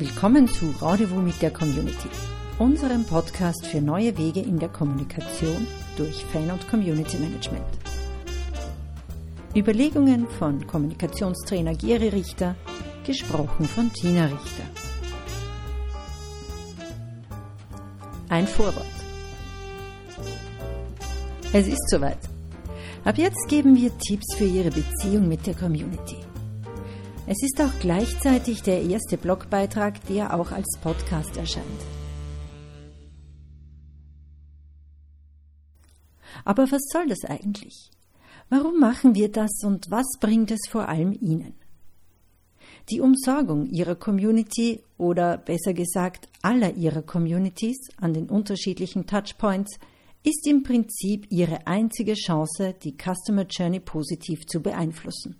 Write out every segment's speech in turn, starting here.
Willkommen zu Rendezvous mit der Community, unserem Podcast für neue Wege in der Kommunikation durch Fan- und Community Management. Überlegungen von Kommunikationstrainer Geri Richter, gesprochen von Tina Richter. Ein Vorwort. Es ist soweit. Ab jetzt geben wir Tipps für Ihre Beziehung mit der Community. Es ist auch gleichzeitig der erste Blogbeitrag, der auch als Podcast erscheint. Aber was soll das eigentlich? Warum machen wir das und was bringt es vor allem Ihnen? Die Umsorgung Ihrer Community oder besser gesagt aller Ihrer Communities an den unterschiedlichen Touchpoints ist im Prinzip Ihre einzige Chance, die Customer Journey positiv zu beeinflussen.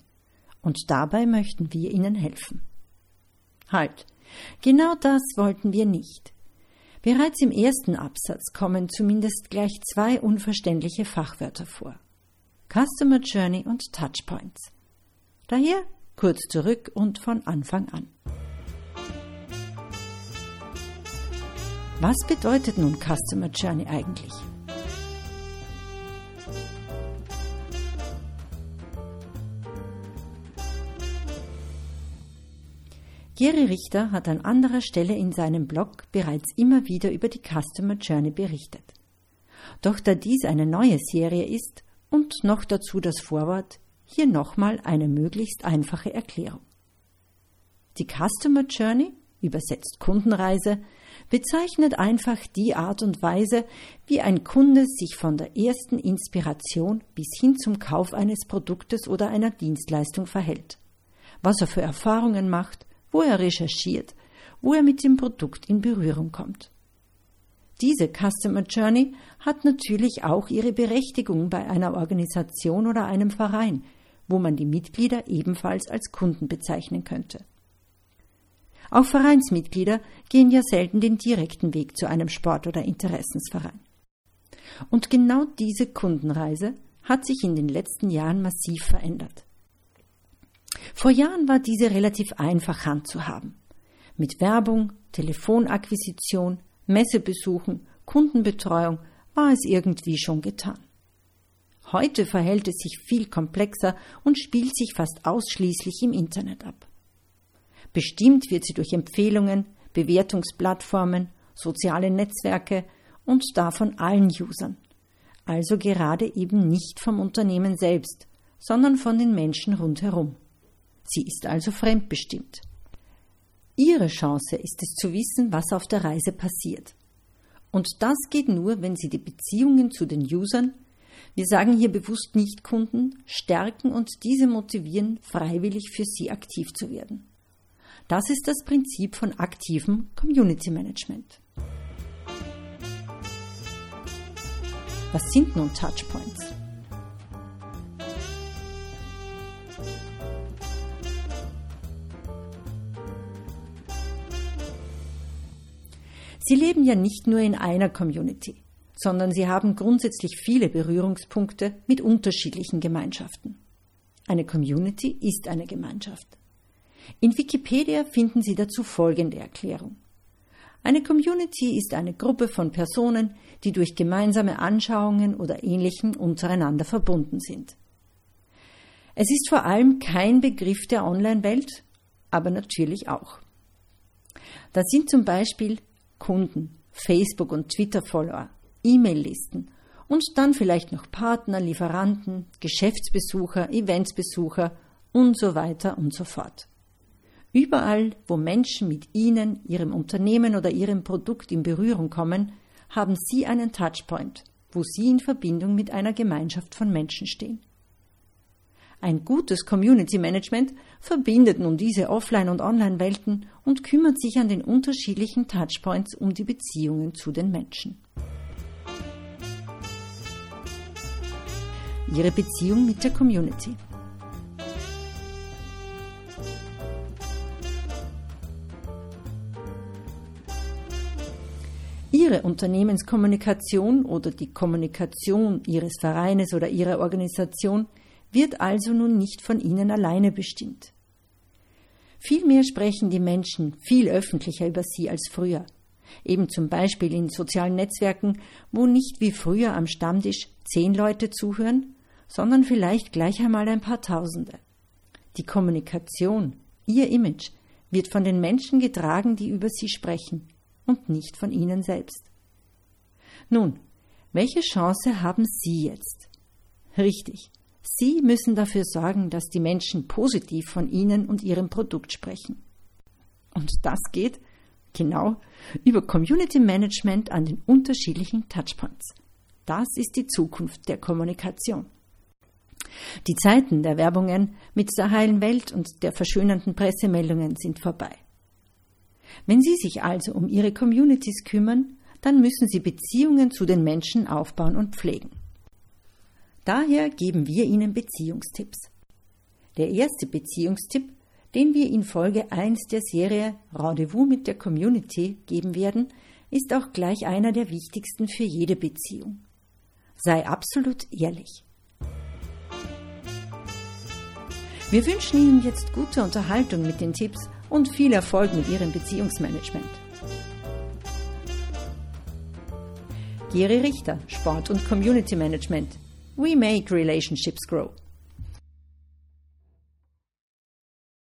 Und dabei möchten wir Ihnen helfen. Halt, genau das wollten wir nicht. Bereits im ersten Absatz kommen zumindest gleich zwei unverständliche Fachwörter vor. Customer Journey und Touchpoints. Daher kurz zurück und von Anfang an. Was bedeutet nun Customer Journey eigentlich? Gary Richter hat an anderer Stelle in seinem Blog bereits immer wieder über die Customer Journey berichtet. Doch da dies eine neue Serie ist und noch dazu das Vorwort, hier nochmal eine möglichst einfache Erklärung. Die Customer Journey, übersetzt Kundenreise, bezeichnet einfach die Art und Weise, wie ein Kunde sich von der ersten Inspiration bis hin zum Kauf eines Produktes oder einer Dienstleistung verhält, was er für Erfahrungen macht, wo er recherchiert, wo er mit dem Produkt in Berührung kommt. Diese Customer Journey hat natürlich auch ihre Berechtigung bei einer Organisation oder einem Verein, wo man die Mitglieder ebenfalls als Kunden bezeichnen könnte. Auch Vereinsmitglieder gehen ja selten den direkten Weg zu einem Sport- oder Interessensverein. Und genau diese Kundenreise hat sich in den letzten Jahren massiv verändert. Vor Jahren war diese relativ einfach handzuhaben. Mit Werbung, Telefonakquisition, Messebesuchen, Kundenbetreuung war es irgendwie schon getan. Heute verhält es sich viel komplexer und spielt sich fast ausschließlich im Internet ab. Bestimmt wird sie durch Empfehlungen, Bewertungsplattformen, soziale Netzwerke und davon allen Usern. Also gerade eben nicht vom Unternehmen selbst, sondern von den Menschen rundherum. Sie ist also fremdbestimmt. Ihre Chance ist es zu wissen, was auf der Reise passiert. Und das geht nur, wenn Sie die Beziehungen zu den Usern, wir sagen hier bewusst nicht Kunden, stärken und diese motivieren, freiwillig für Sie aktiv zu werden. Das ist das Prinzip von aktivem Community Management. Was sind nun Touchpoints? Sie leben ja nicht nur in einer Community, sondern sie haben grundsätzlich viele Berührungspunkte mit unterschiedlichen Gemeinschaften. Eine Community ist eine Gemeinschaft. In Wikipedia finden Sie dazu folgende Erklärung. Eine Community ist eine Gruppe von Personen, die durch gemeinsame Anschauungen oder Ähnlichem untereinander verbunden sind. Es ist vor allem kein Begriff der Online-Welt, aber natürlich auch. Da sind zum Beispiel Kunden, Facebook- und Twitter-Follower, E-Mail-Listen und dann vielleicht noch Partner, Lieferanten, Geschäftsbesucher, Eventsbesucher und so weiter und so fort. Überall, wo Menschen mit Ihnen, Ihrem Unternehmen oder Ihrem Produkt in Berührung kommen, haben Sie einen Touchpoint, wo Sie in Verbindung mit einer Gemeinschaft von Menschen stehen. Ein gutes Community Management verbindet nun diese Offline- und Online-Welten und kümmert sich an den unterschiedlichen Touchpoints um die Beziehungen zu den Menschen. Ihre Beziehung mit der Community. Ihre Unternehmenskommunikation oder die Kommunikation Ihres Vereines oder Ihrer Organisation wird also nun nicht von Ihnen alleine bestimmt. Vielmehr sprechen die Menschen viel öffentlicher über sie als früher. Eben zum Beispiel in sozialen Netzwerken, wo nicht wie früher am Stammtisch zehn Leute zuhören, sondern vielleicht gleich einmal ein paar Tausende. Die Kommunikation, ihr Image, wird von den Menschen getragen, die über sie sprechen, und nicht von ihnen selbst. Nun, welche Chance haben Sie jetzt? Richtig, Sie müssen dafür sorgen, dass die Menschen positiv von Ihnen und Ihrem Produkt sprechen. Und das geht, genau, über Community Management an den unterschiedlichen Touchpoints. Das ist die Zukunft der Kommunikation. Die Zeiten der Werbungen mit der heilen Welt und der verschönernden Pressemeldungen sind vorbei. Wenn Sie sich also um Ihre Communities kümmern, dann müssen Sie Beziehungen zu den Menschen aufbauen und pflegen. Daher geben wir Ihnen Beziehungstipps. Der erste Beziehungstipp, den wir in Folge 1 der Serie Rendezvous mit der Community geben werden, ist auch gleich einer der wichtigsten für jede Beziehung. Sei absolut ehrlich. Wir wünschen Ihnen jetzt gute Unterhaltung mit den Tipps und viel Erfolg mit Ihrem Beziehungsmanagement. Geri Richter, Sport und Community Management. We make relationships grow.